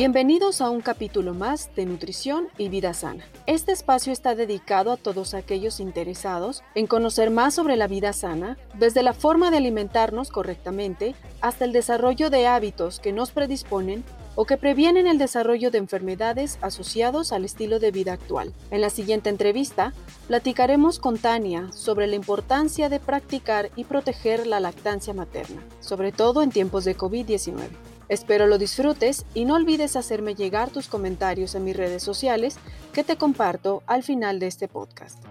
Bienvenidos a un capítulo más de Nutrición y Vida Sana. Este espacio está dedicado a todos aquellos interesados en conocer más sobre la vida sana, desde la forma de alimentarnos correctamente hasta el desarrollo de hábitos que nos predisponen o que previenen el desarrollo de enfermedades asociados al estilo de vida actual. En la siguiente entrevista, platicaremos con Tania sobre la importancia de practicar y proteger la lactancia materna, sobre todo en tiempos de COVID-19. Espero lo disfrutes y no olvides hacerme llegar tus comentarios en mis redes sociales que te comparto al final de este podcast.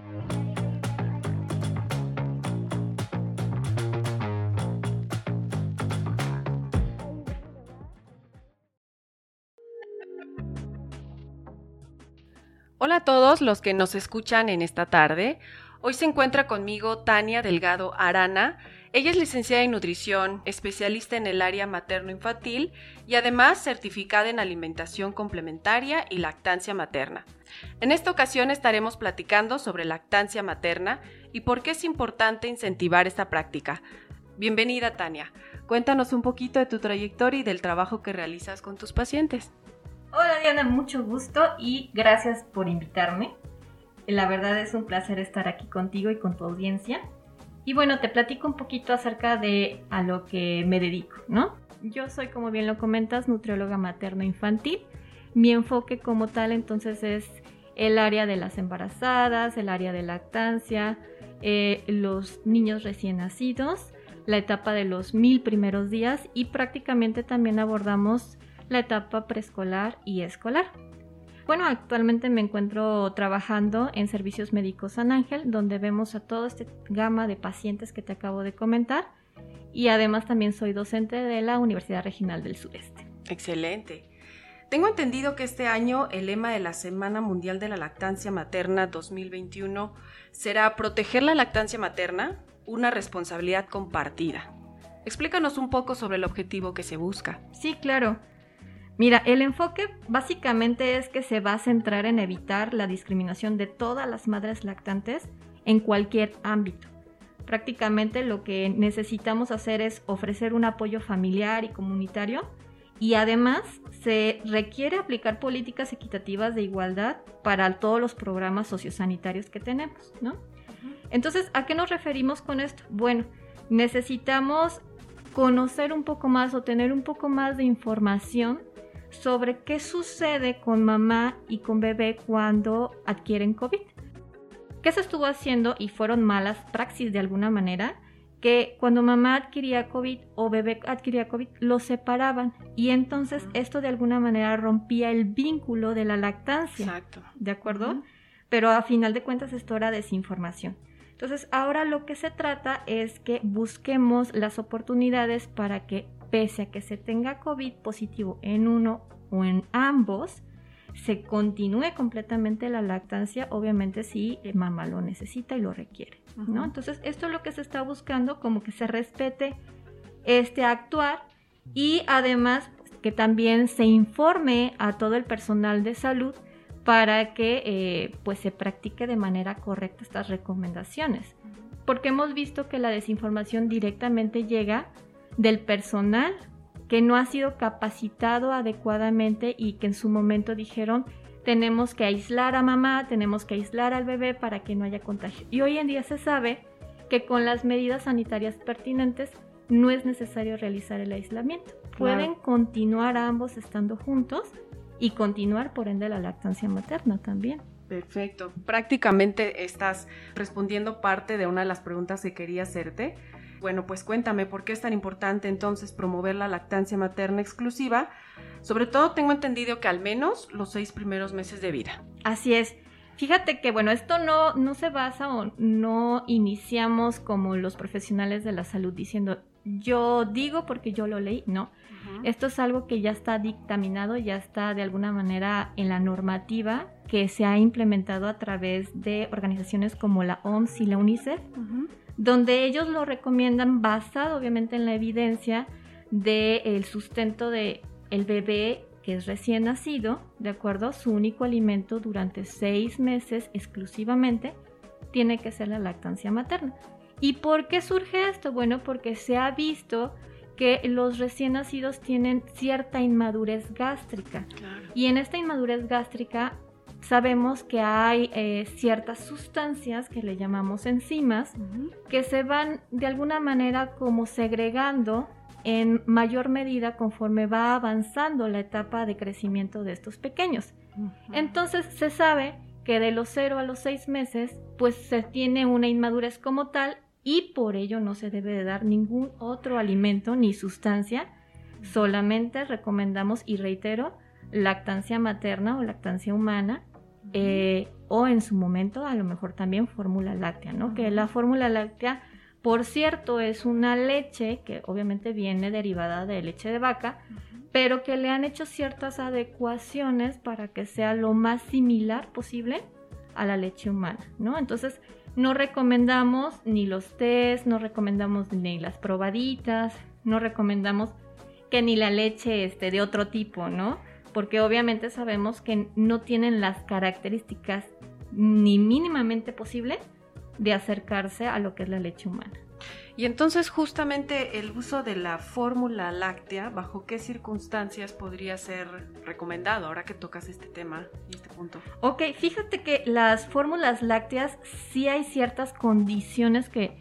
Hola a todos los que nos escuchan en esta tarde. Hoy se encuentra conmigo Tania Delgado Arana, ella es licenciada en nutrición, especialista en el área materno-infantil y además certificada en alimentación complementaria y lactancia materna. En esta ocasión estaremos platicando sobre lactancia materna y por qué es importante incentivar esta práctica. Bienvenida Tania. Cuéntanos un poquito de tu trayectoria y del trabajo que realizas con tus pacientes. Hola Diana, mucho gusto y gracias por invitarme. La verdad es un placer estar aquí contigo y con tu audiencia. Y bueno, te platico un poquito acerca de a lo que me dedico, ¿no? Yo soy, como bien lo comentas, nutrióloga materno-infantil. Mi enfoque como tal entonces es el área de las embarazadas, el área de lactancia, eh, los niños recién nacidos, la etapa de los mil primeros días y prácticamente también abordamos la etapa preescolar y escolar. Bueno, actualmente me encuentro trabajando en Servicios Médicos San Ángel, donde vemos a toda esta gama de pacientes que te acabo de comentar. Y además también soy docente de la Universidad Regional del Sureste. Excelente. Tengo entendido que este año el lema de la Semana Mundial de la Lactancia Materna 2021 será Proteger la lactancia materna, una responsabilidad compartida. Explícanos un poco sobre el objetivo que se busca. Sí, claro. Mira, el enfoque básicamente es que se va a centrar en evitar la discriminación de todas las madres lactantes en cualquier ámbito. Prácticamente lo que necesitamos hacer es ofrecer un apoyo familiar y comunitario y además se requiere aplicar políticas equitativas de igualdad para todos los programas sociosanitarios que tenemos, ¿no? Entonces, ¿a qué nos referimos con esto? Bueno, necesitamos conocer un poco más o tener un poco más de información sobre qué sucede con mamá y con bebé cuando adquieren COVID. ¿Qué se estuvo haciendo y fueron malas praxis de alguna manera? Que cuando mamá adquiría COVID o bebé adquiría COVID, los separaban y entonces esto de alguna manera rompía el vínculo de la lactancia. Exacto. ¿De acuerdo? Pero a final de cuentas esto era desinformación. Entonces ahora lo que se trata es que busquemos las oportunidades para que pese a que se tenga COVID positivo en uno o en ambos, se continúe completamente la lactancia, obviamente si mamá lo necesita y lo requiere, ¿no? Entonces, esto es lo que se está buscando, como que se respete este actuar y además que también se informe a todo el personal de salud para que eh, pues se practique de manera correcta estas recomendaciones. Porque hemos visto que la desinformación directamente llega del personal que no ha sido capacitado adecuadamente y que en su momento dijeron tenemos que aislar a mamá, tenemos que aislar al bebé para que no haya contagio. Y hoy en día se sabe que con las medidas sanitarias pertinentes no es necesario realizar el aislamiento. Pueden continuar ambos estando juntos y continuar por ende la lactancia materna también. Perfecto. Prácticamente estás respondiendo parte de una de las preguntas que quería hacerte bueno, pues cuéntame por qué es tan importante entonces promover la lactancia materna exclusiva. Sobre todo tengo entendido que al menos los seis primeros meses de vida. Así es. Fíjate que, bueno, esto no, no se basa o no iniciamos como los profesionales de la salud diciendo, yo digo porque yo lo leí, no. Esto es algo que ya está dictaminado, ya está de alguna manera en la normativa que se ha implementado a través de organizaciones como la OMS y la UNICEF donde ellos lo recomiendan basado obviamente en la evidencia del sustento del el bebé que es recién nacido, ¿de acuerdo? Su único alimento durante seis meses exclusivamente tiene que ser la lactancia materna. ¿Y por qué surge esto? Bueno, porque se ha visto porque los recién nacidos tienen cierta inmadurez gástrica. Y en esta inmadurez gástrica sabemos que hay eh, ciertas sustancias que le llamamos enzimas que se van de alguna manera como segregando en mayor medida conforme va avanzando la etapa de crecimiento de estos pequeños. Entonces se sabe que de los 0 a los 6 meses pues se tiene una inmadurez como tal y por ello no se debe de dar ningún otro alimento ni sustancia. Solamente recomendamos y reitero lactancia materna o lactancia humana eh, o en su momento a lo mejor también fórmula láctea, ¿no? Que la fórmula láctea, por cierto, es una leche que obviamente viene derivada de leche de vaca, pero que le han hecho ciertas adecuaciones para que sea lo más similar posible a la leche humana, ¿no? Entonces, no recomendamos ni los test, no recomendamos ni las probaditas, no recomendamos que ni la leche este, de otro tipo, ¿no? porque obviamente sabemos que no tienen las características ni mínimamente posible de acercarse a lo que es la leche humana. Y entonces justamente el uso de la fórmula láctea, ¿bajo qué circunstancias podría ser recomendado ahora que tocas este tema y este punto? Ok, fíjate que las fórmulas lácteas sí hay ciertas condiciones que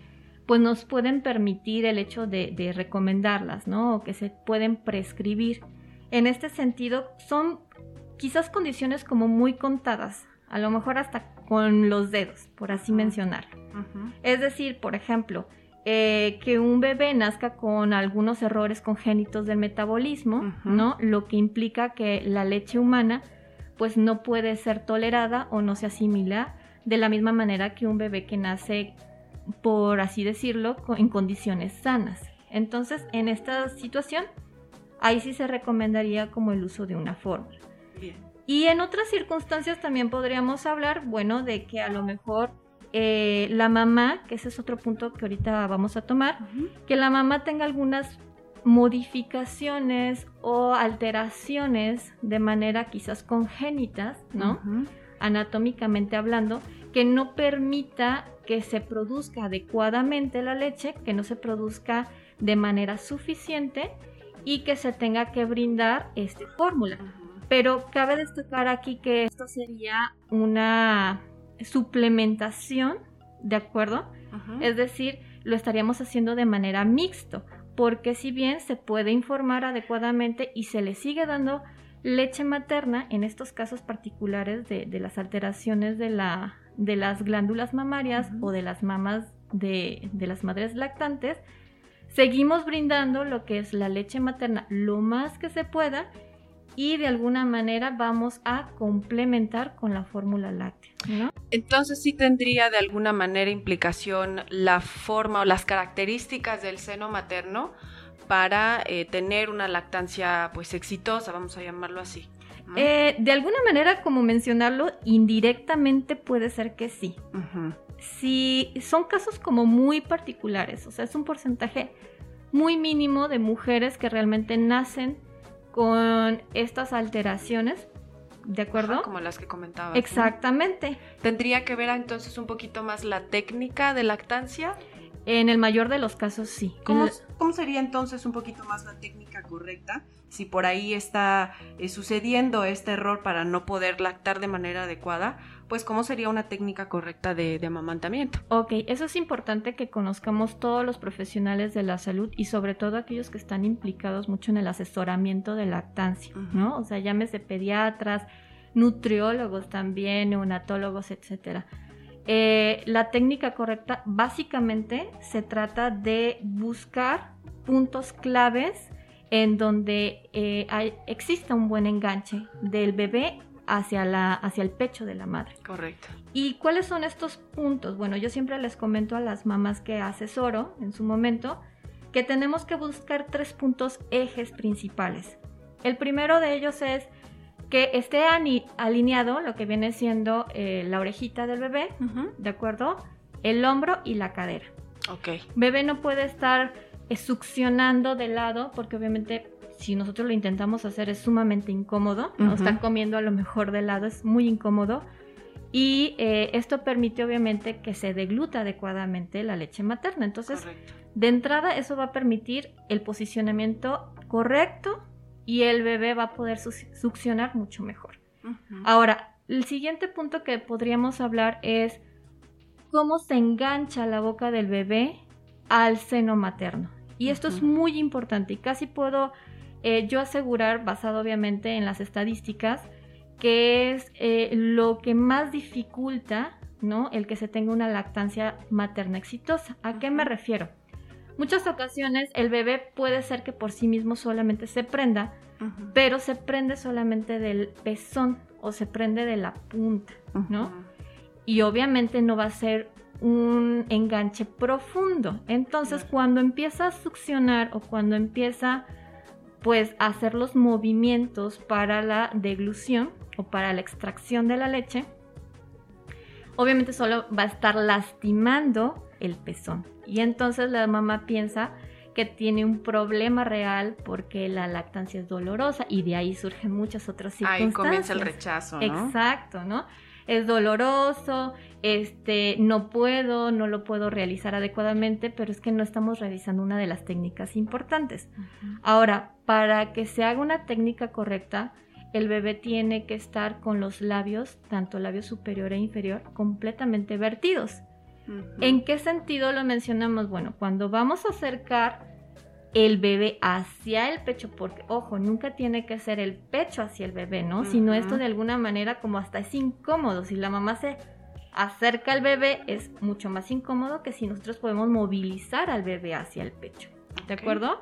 pues nos pueden permitir el hecho de, de recomendarlas, ¿no? O que se pueden prescribir en este sentido son quizás condiciones como muy contadas, a lo mejor hasta con los dedos, por así mencionar. Es decir, por ejemplo, eh, que un bebé nazca con algunos errores congénitos del metabolismo, ¿no? Lo que implica que la leche humana pues no puede ser tolerada o no se asimila de la misma manera que un bebé que nace, por así decirlo, en condiciones sanas. Entonces, en esta situación, ahí sí se recomendaría como el uso de una fórmula. Y en otras circunstancias también podríamos hablar, bueno, de que a lo mejor eh, la mamá, que ese es otro punto que ahorita vamos a tomar, que la mamá tenga algunas modificaciones o alteraciones de manera quizás congénitas, ¿no? Anatómicamente hablando, que no permita que se produzca adecuadamente la leche, que no se produzca de manera suficiente y que se tenga que brindar esta fórmula. Pero cabe destacar aquí que esto sería una suplementación, ¿de acuerdo? Es decir, lo estaríamos haciendo de manera mixto, porque si bien se puede informar adecuadamente y se le sigue dando leche materna, en estos casos particulares de, las alteraciones de, la, de las glándulas mamarias o de las mamas de, de las madres lactantes, Seguimos brindando lo que es la leche materna lo más que se pueda y de alguna manera vamos a complementar con la fórmula láctea. Entonces sí tendría de alguna manera implicación la forma o las características del seno materno para eh, tener una lactancia pues exitosa, vamos a llamarlo así. Eh, de alguna manera, como mencionarlo, indirectamente puede ser que sí si son casos como muy particulares, o sea, es un porcentaje muy mínimo de mujeres que realmente nacen con estas alteraciones, ¿de acuerdo? como las que comentaba. Exactamente. ¿Tendría que ver entonces un poquito más la técnica de lactancia? En el mayor de los casos sí. ¿Cómo, sería entonces un poquito más la técnica correcta? Si por ahí está eh, sucediendo este error para no poder lactar de manera adecuada, pues cómo sería una técnica correcta de, amamantamiento. Ok, eso es importante que conozcamos todos los profesionales de la salud y sobre todo aquellos que están implicados mucho en el asesoramiento de lactancia, ¿no? O sea, llámese pediatras, nutriólogos también, neonatólogos, etcétera. Eh, la técnica correcta básicamente se trata de buscar puntos claves en donde eh, exista un buen enganche del bebé hacia, la, hacia el pecho de la madre. Correcto. ¿Y cuáles son estos puntos? Bueno, yo siempre les comento a las mamás que asesoro en su momento que tenemos que buscar tres puntos ejes principales. El primero de ellos es que esté alineado lo que viene siendo eh, la orejita del bebé, ¿de acuerdo? El hombro y la cadera. Ok. Bebé no puede estar eh, succionando de lado porque obviamente si nosotros lo intentamos hacer es sumamente incómodo, ¿no? Estar comiendo a lo mejor de lado es muy incómodo. Y eh, esto permite obviamente que se degluta adecuadamente la leche materna. Entonces, De entrada, eso va a permitir el posicionamiento correcto y el bebé va a poder succionar mucho mejor. Ahora, el siguiente punto que podríamos hablar es cómo se engancha la boca del bebé al seno materno. Y esto es muy importante y casi puedo eh, yo asegurar, basado obviamente en las estadísticas, que es eh, lo que más dificulta ¿no? el que se tenga una lactancia materna exitosa. ¿A qué me refiero? Muchas ocasiones el bebé puede ser que por sí mismo solamente se prenda, pero se prende solamente del pezón o se prende de la punta, ¿no? Y obviamente no va a ser un enganche profundo. Entonces, cuando empieza a succionar o cuando empieza pues hacer los movimientos para la deglución o para la extracción de la leche, obviamente solo va a estar lastimando el pezón. Y entonces la mamá piensa que tiene un problema real porque la lactancia es dolorosa y de ahí surgen muchas otras circunstancias. Ahí comienza el rechazo, ¿no? Exacto, ¿no? Es doloroso, este, no puedo, no lo puedo realizar adecuadamente, pero es que no estamos realizando una de las técnicas importantes. Ahora, para que se haga una técnica correcta, el bebé tiene que estar con los labios, tanto labio superior e inferior, completamente vertidos. ¿En qué sentido lo mencionamos? Bueno, cuando vamos a acercar el bebé hacia el pecho, porque ojo, nunca tiene que ser el pecho hacia el bebé, ¿no? Sino esto de alguna manera como hasta es incómodo. Si la mamá se acerca al bebé es mucho más incómodo que si nosotros podemos movilizar al bebé hacia el pecho. ¿De acuerdo?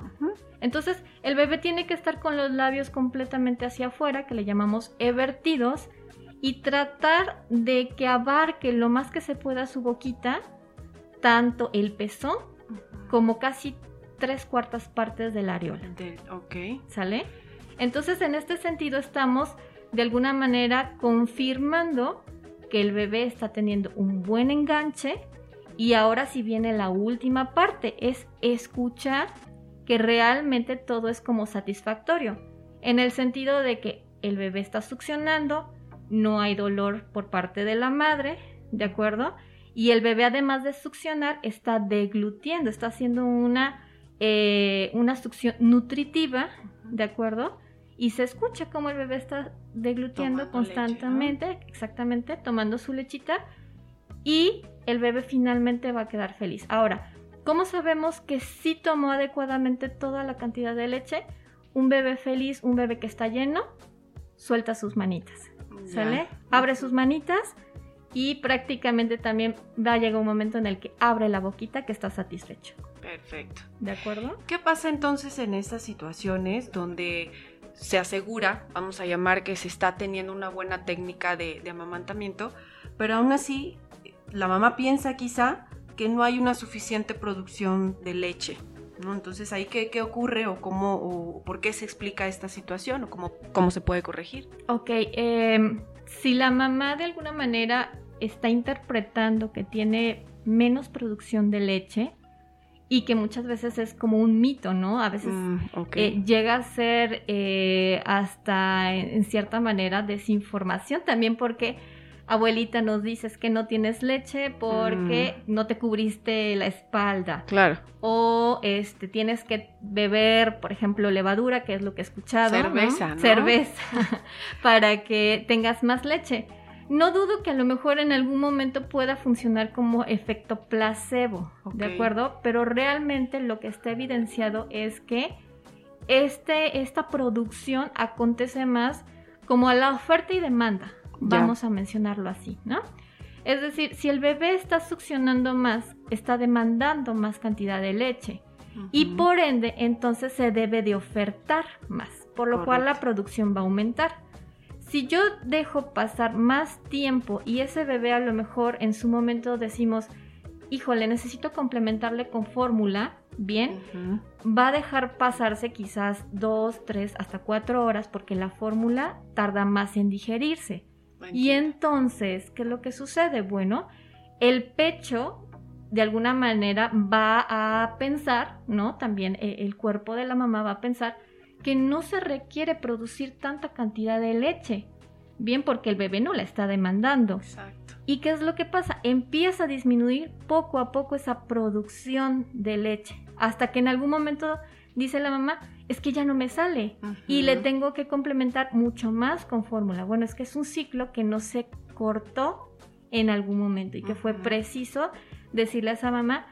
Entonces, el bebé tiene que estar con los labios completamente hacia afuera, que le llamamos evertidos, y tratar de que abarque lo más que se pueda su boquita, tanto el pezón como casi tres cuartas partes del areola. ok. ¿Sale? Entonces, en este sentido, estamos de alguna manera confirmando que el bebé está teniendo un buen enganche y ahora si viene la última parte, es escuchar que realmente todo es como satisfactorio, en el sentido de que el bebé está succionando, no hay dolor por parte de la madre, ¿de acuerdo? Y el bebé además de succionar está deglutiendo, está haciendo una, eh, una succión nutritiva, ¿de acuerdo? Y se escucha como el bebé está deglutiendo constantemente, exactamente, tomando su lechita y el bebé finalmente va a quedar feliz. Ahora, ¿cómo sabemos que sí tomó adecuadamente toda la cantidad de leche? Un bebé feliz, un bebé que está lleno, suelta sus manitas. ¿Sale? Abre sus manitas y prácticamente también va a llegar un momento en el que abre la boquita que está satisfecho. Perfecto. ¿De acuerdo? ¿Qué pasa entonces en estas situaciones donde se asegura, vamos a llamar que se está teniendo una buena técnica de, amamantamiento, pero aún así la mamá piensa quizá que no hay una suficiente producción de leche. ¿no? Entonces, ¿ahí qué, qué ocurre o cómo o por qué se explica esta situación o cómo, cómo se puede corregir? Ok, em, si la mamá de alguna manera está interpretando que tiene menos producción de leche, y que muchas veces es como un mito, ¿no? A veces mm, eh, llega a ser eh, hasta en, cierta manera desinformación también porque abuelita nos dices que no tienes leche porque mm. no te cubriste la espalda. Claro. O este tienes que beber, por ejemplo, levadura, que es lo que he escuchado. Cerveza, ¿no? Cerveza, para que tengas más leche. No dudo que a lo mejor en algún momento pueda funcionar como efecto placebo, ¿de acuerdo? Pero realmente lo que está evidenciado es que este, esta producción acontece más como a la oferta y demanda, vamos a mencionarlo así, ¿no? Es decir, si el bebé está succionando más, está demandando más cantidad de leche y por ende entonces se debe de ofertar más, por lo cual la producción va a aumentar. Si yo dejo pasar más tiempo y ese bebé a lo mejor en su momento decimos, híjole, necesito complementarle con fórmula, bien, va a dejar pasarse quizás dos, tres, hasta cuatro horas porque la fórmula tarda más en digerirse. Y entonces, ¿qué es lo que sucede? Bueno, el pecho de alguna manera va a pensar, ¿no? También eh, el cuerpo de la mamá va a pensar que no se requiere producir tanta cantidad de leche. bien porque el bebé no la está demandando. Exacto. ¿Y qué es lo que pasa? Empieza a disminuir poco a poco esa producción de leche, hasta que en algún momento dice la mamá, es que ya no me sale y le tengo que complementar mucho más con fórmula. Bueno, es que es un ciclo que no se cortó en algún momento y que fue preciso decirle a esa mamá,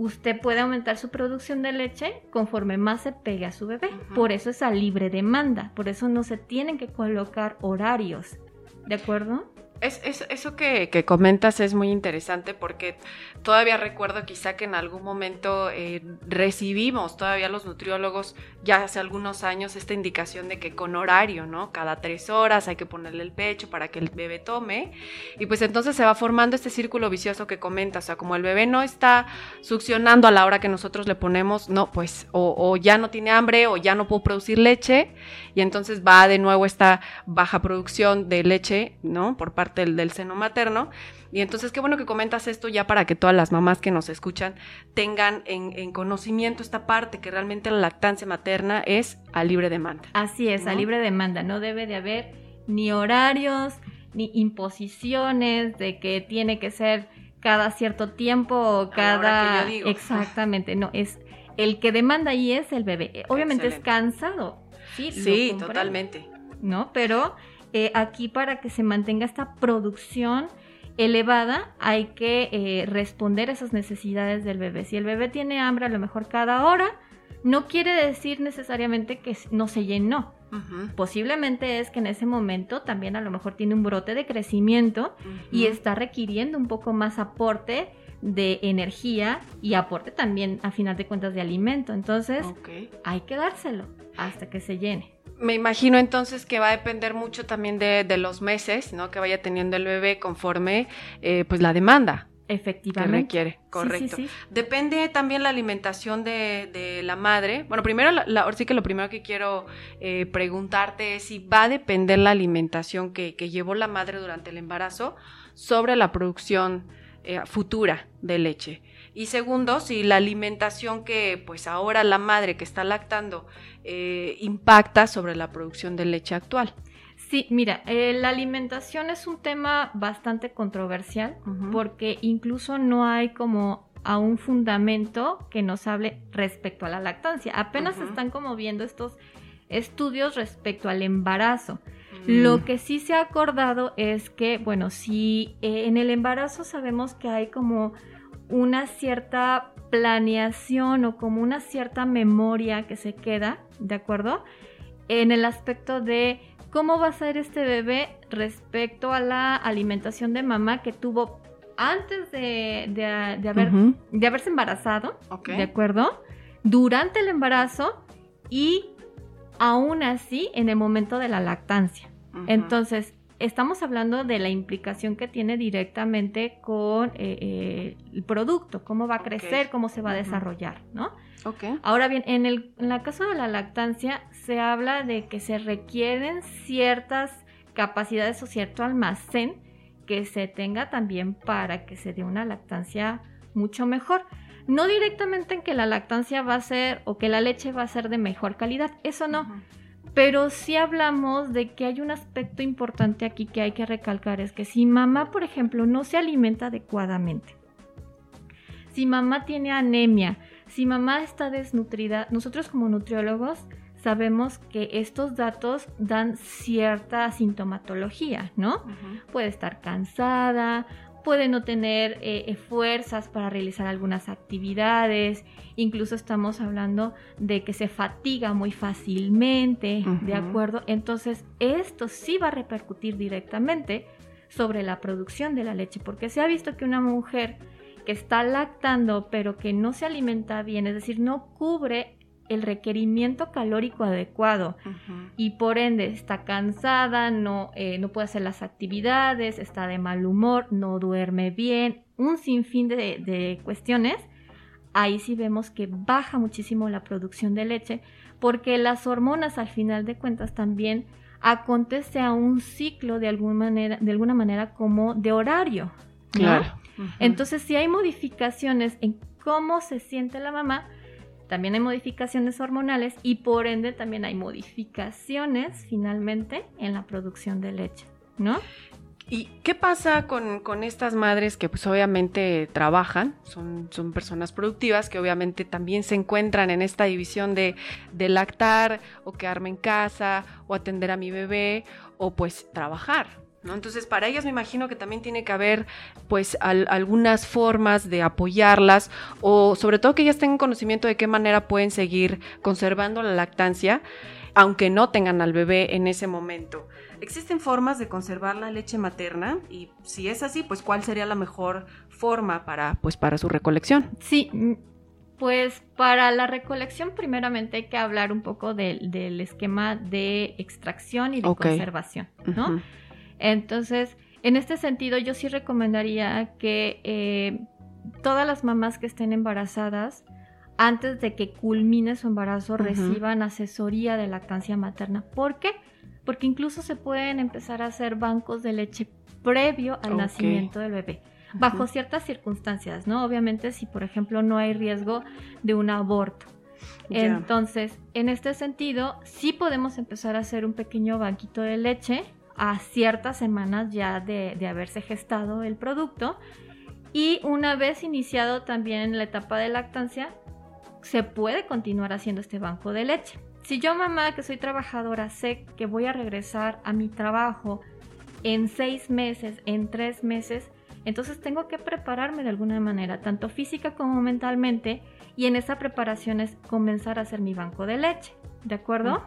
usted puede aumentar su producción de leche conforme más se pegue a su bebé. Por eso es a libre demanda, por eso no se tienen que colocar horarios. ¿De acuerdo? Es, eso que, comentas es muy interesante porque todavía recuerdo quizá que en algún momento eh, recibimos todavía los nutriólogos ya hace algunos años esta indicación de que con horario, ¿no? Cada tres horas hay que ponerle el pecho para que el bebé tome y pues entonces se va formando este círculo vicioso que comentas, o sea, como el bebé no está succionando a la hora que nosotros le ponemos, no, pues o, o ya no tiene hambre o ya no puedo producir leche y entonces va de nuevo esta baja producción de leche, ¿no? Por parte del, seno materno. Y entonces qué bueno que comentas esto ya para que todas las mamás que nos escuchan tengan en, conocimiento esta parte, que realmente la lactancia materna es a libre demanda. Así es, a libre demanda. No debe de haber ni horarios, ni imposiciones de que tiene que ser cada cierto tiempo o cada... Exactamente, no, es el que demanda ahí es el bebé. Obviamente es cansado. Sí, sí totalmente. ¿No? Pero eh, aquí para que se mantenga esta producción elevada hay que eh, responder a esas necesidades del bebé. Si el bebé tiene hambre a lo mejor cada hora, no quiere decir necesariamente que no se llenó. Posiblemente es que en ese momento también a lo mejor tiene un brote de crecimiento y está requiriendo un poco más aporte de energía y aporte también a final de cuentas de alimento. Entonces hay que dárselo hasta que se llene. Me imagino entonces que va a depender mucho también de, los meses, ¿no? Que vaya teniendo el bebé conforme, eh, pues, la demanda. Efectivamente. Que requiere, correcto. Depende también la alimentación de, la madre. Bueno, primero, la, sí que lo primero que quiero eh, preguntarte es si va a depender la alimentación que, llevó la madre durante el embarazo sobre la producción eh, futura de leche. Y segundo, si la alimentación que pues ahora la madre que está lactando eh, impacta sobre la producción de leche actual. Sí, mira, eh, la alimentación es un tema bastante controversial porque incluso no hay como a un fundamento que nos hable respecto a la lactancia. Apenas están como viendo estos estudios respecto al embarazo. Mm. Lo que sí se ha acordado es que, bueno, si eh, en el embarazo sabemos que hay como una cierta planeación o como una cierta memoria que se queda, ¿de acuerdo? En el aspecto de cómo va a ser este bebé respecto a la alimentación de mamá que tuvo antes de, haber, de haberse embarazado, ¿de acuerdo? Durante el embarazo y aún así en el momento de la lactancia. Entonces, estamos hablando de la implicación que tiene directamente con eh, eh, el producto, cómo va a crecer, cómo se va a desarrollar, ¿no? Ahora bien, en el la caso de la lactancia se habla de que se requieren ciertas capacidades o cierto almacén que se tenga también para que se dé una lactancia mucho mejor. No directamente en que la lactancia va a ser o que la leche va a ser de mejor calidad, eso no. Pero sí hablamos de que hay un aspecto importante aquí que hay que recalcar, es que si mamá, por ejemplo, no se alimenta adecuadamente, si mamá tiene anemia, si mamá está desnutrida, nosotros como nutriólogos sabemos que estos datos dan cierta sintomatología, ¿no? Puede estar cansada, puede no tener eh, eh, fuerzas para realizar algunas actividades, incluso estamos hablando de que se fatiga muy fácilmente, ¿de acuerdo? Entonces, esto sí va a repercutir directamente sobre la producción de la leche, porque se ha visto que una mujer que está lactando pero que no se alimenta bien, es decir, no cubre el requerimiento calórico adecuado y por ende está cansada, no, eh, no puede hacer las actividades, está de mal humor, no duerme bien, un sinfín de, de cuestiones, ahí sí vemos que baja muchísimo la producción de leche porque las hormonas al final de cuentas también acontece a un ciclo de alguna manera, de alguna manera como de horario. Claro. Entonces, si hay modificaciones en cómo se siente la mamá, también hay modificaciones hormonales y por ende también hay modificaciones finalmente en la producción de leche. ¿no? ¿Y qué pasa con, estas madres que pues obviamente trabajan, son, son, personas productivas que obviamente también se encuentran en esta división de, de, lactar o quedarme en casa o atender a mi bebé o pues trabajar? ¿No? Entonces para ellas me imagino que también tiene que haber pues algunas formas de apoyarlas o sobre todo que ellas tengan conocimiento de qué manera pueden seguir conservando la lactancia aunque no tengan al bebé en ese momento. ¿Existen formas de conservar la leche materna? Y si es así, pues ¿cuál sería la mejor forma para, pues, para su recolección? Sí, mm, pues para la recolección primeramente hay que hablar un poco del esquema de extracción y de conservación, ¿no? Entonces, en este sentido, yo sí recomendaría que eh, todas las mamás que estén embarazadas, antes de que culmine su embarazo, reciban asesoría de lactancia materna. ¿Por qué? porque incluso se pueden empezar a hacer bancos de leche previo al nacimiento del bebé, bajo ciertas circunstancias, ¿no? Obviamente si, por ejemplo, no hay riesgo de un aborto. Entonces, en este sentido, sí podemos empezar a hacer un pequeño banquito de leche a ciertas semanas ya de, de haberse gestado el producto. Y una vez iniciado también la etapa de lactancia, se puede continuar haciendo este banco de leche. Si yo mamá que soy trabajadora sé que voy a regresar a mi trabajo en seis meses, en tres meses, entonces tengo que prepararme de alguna manera, tanto física como mentalmente, y en esa preparación es comenzar a hacer mi banco de leche, ¿de acuerdo?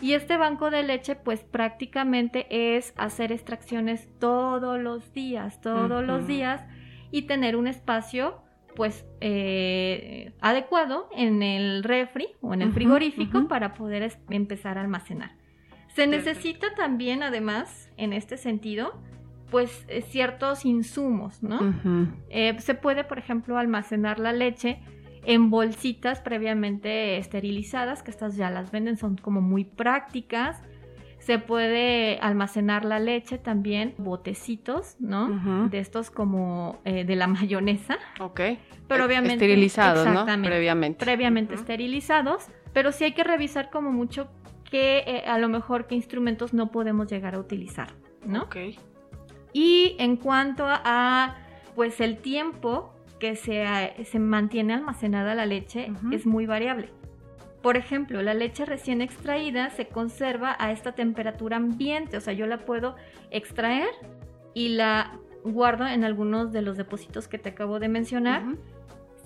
Y este banco de leche pues prácticamente es hacer extracciones todos los días, todos los días, y tener un espacio pues eh, adecuado en el refri o en el frigorífico para poder empezar a almacenar. Se necesita también, además, en este sentido, pues eh, ciertos insumos, ¿no? Eh, se puede, por ejemplo, almacenar la leche en bolsitas previamente esterilizadas, que estas ya las venden, son como muy prácticas. Se puede almacenar la leche también, botecitos, ¿no? De estos como eh, de la mayonesa. Ok. Pero obviamente. Esterilizados, ¿no? Previamente. Previamente esterilizados. Pero sí hay que revisar como mucho que eh, a lo mejor qué instrumentos no podemos llegar a utilizar, ¿no? Ok. Y en cuanto a, pues el tiempo que se, se mantiene almacenada la leche es muy variable. Por ejemplo, la leche recién extraída se conserva a esta temperatura ambiente, o sea, yo la puedo extraer y la guardo en algunos de los depósitos que te acabo de mencionar,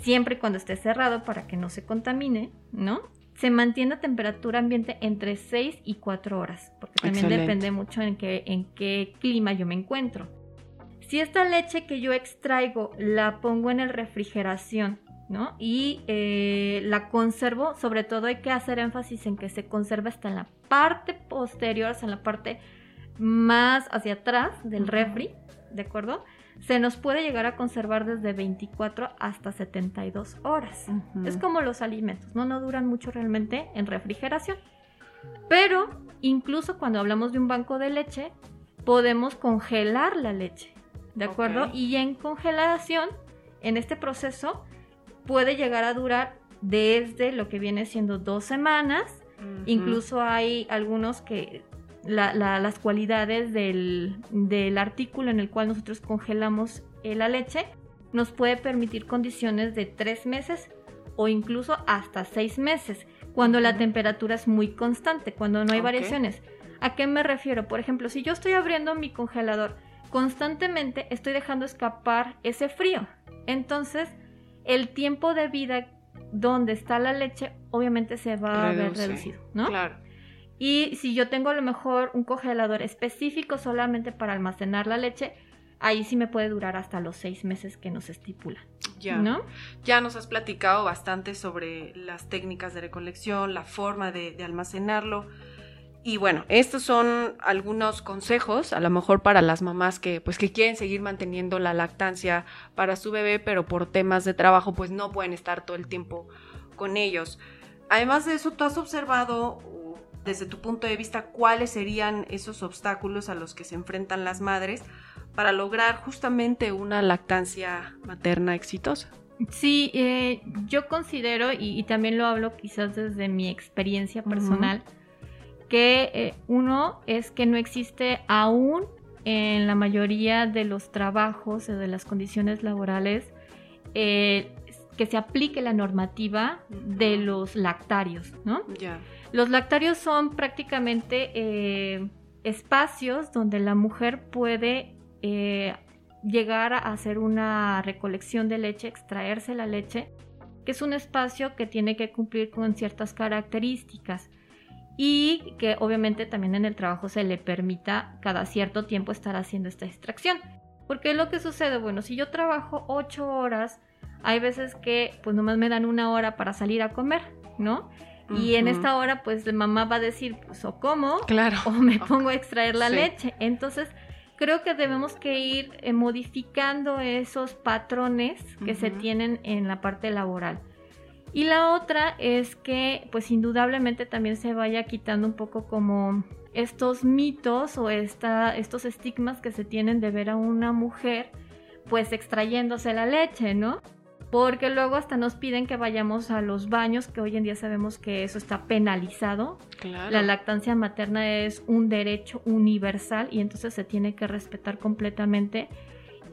siempre y cuando esté cerrado para que no se contamine, ¿no? Se mantiene a temperatura ambiente entre 6 y 4 horas, porque también depende mucho en qué, en qué clima yo me encuentro. Si esta leche que yo extraigo la pongo en el refrigeración ¿no? Y eh, la conservo, sobre todo hay que hacer énfasis en que se conserva hasta en la parte posterior, hasta en la parte más hacia atrás del refri, ¿de acuerdo? Se nos puede llegar a conservar desde 24 hasta 72 horas. Es como los alimentos, ¿no? No duran mucho realmente en refrigeración. Pero incluso cuando hablamos de un banco de leche, podemos congelar la leche, ¿de acuerdo? Y en congelación, en este proceso, puede llegar a durar desde lo que viene siendo dos semanas. Incluso hay algunos que las cualidades del, artículo en el cual nosotros congelamos la leche nos puede permitir condiciones de tres meses o incluso hasta seis meses, cuando la temperatura es muy constante, cuando no hay variaciones. ¿A qué me refiero? Por ejemplo, si yo estoy abriendo mi congelador constantemente, estoy dejando escapar ese frío. Entonces, el tiempo de vida donde está la leche obviamente se va a ver reducido, ¿no? Claro. Y si yo tengo a lo mejor un congelador específico solamente para almacenar la leche, ahí sí me puede durar hasta los seis meses que nos estipula. Ya. ¿no? Ya nos has platicado bastante sobre las técnicas de recolección, la forma de, de almacenarlo. Y bueno, estos son algunos consejos, a lo mejor para las mamás que, pues, que quieren seguir manteniendo la lactancia para su bebé, pero por temas de trabajo, pues no pueden estar todo el tiempo con ellos. Además de eso, ¿tú has observado desde tu punto de vista cuáles serían esos obstáculos a los que se enfrentan las madres para lograr justamente una lactancia materna exitosa? Sí, eh, yo considero, y, también lo hablo quizás desde mi experiencia personal, que eh, uno es que no existe aún en la mayoría de los trabajos o de las condiciones laborales eh, que se aplique la normativa de los lactarios, ¿no? Los lactarios son prácticamente eh, espacios donde la mujer puede llegar a hacer una recolección de leche, extraerse la leche, que es un espacio que tiene que cumplir con ciertas características y que obviamente también en el trabajo se le permita cada cierto tiempo estar haciendo esta extracción. Porque lo que sucede, bueno, si yo trabajo ocho horas, hay veces que pues nomás me dan una hora para salir a comer, ¿no? Y en esta hora pues mamá va a decir, pues o como, claro. o me pongo a extraer la leche. Entonces creo que debemos que ir eh, modificando esos patrones que se tienen en la parte laboral. Y la otra es que pues indudablemente también se vaya quitando un poco como estos mitos o esta, estos estigmas que se tienen de ver a una mujer pues extrayéndose la leche, ¿no? Porque luego hasta nos piden que vayamos a los baños, que hoy en día sabemos que eso está penalizado. La lactancia materna es un derecho universal y entonces se tiene que respetar completamente.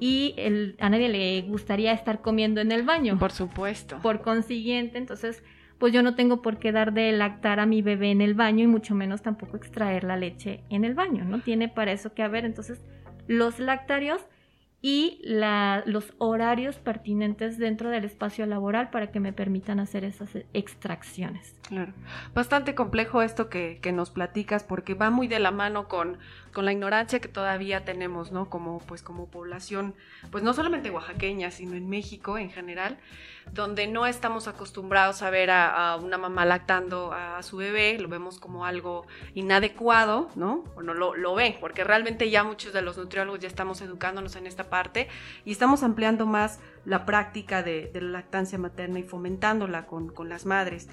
Y el, a nadie le gustaría estar comiendo en el baño. Por supuesto. Por consiguiente, entonces, pues yo no tengo por qué dar de lactar a mi bebé en el baño y mucho menos tampoco extraer la leche en el baño. No tiene para eso que haber. Entonces, los lactarios y los horarios pertinentes dentro del espacio laboral para que me permitan hacer esas extracciones. Claro. Bastante complejo esto que, que nos platicas porque va muy de la mano con con la ignorancia que todavía tenemos, ¿no? Como, pues, como población, pues no solamente oaxaqueña, sino en México en general, donde no estamos acostumbrados a ver a, una mamá lactando a, su bebé, lo vemos como algo inadecuado, ¿no? O no lo, lo ven, porque realmente ya muchos de los nutriólogos ya estamos educándonos en esta parte y estamos ampliando más la práctica de, la lactancia materna y fomentándola con, con las madres.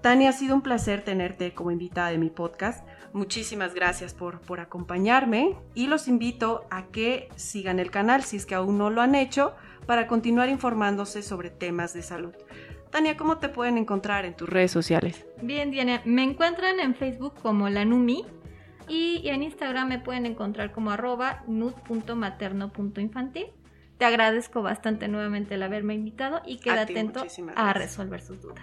Tania, ha sido un placer tenerte como invitada de mi podcast. Muchísimas gracias por, por acompañarme y los invito a que sigan el canal si es que aún no lo han hecho para continuar informándose sobre temas de salud. Tania, ¿cómo te pueden encontrar en tus redes sociales? Bien, Diana, me encuentran en Facebook como la Numi y en Instagram me pueden encontrar como arroba. Te agradezco bastante nuevamente el haberme invitado y queda atento a resolver sus dudas.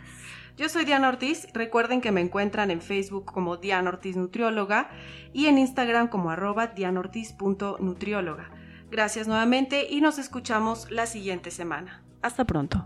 Yo soy Diana Ortiz. Recuerden que me encuentran en Facebook como Diana Ortiz Nutrióloga y en Instagram como arroba dianortiz.nutrióloga. Gracias nuevamente y nos escuchamos la siguiente semana. Hasta pronto.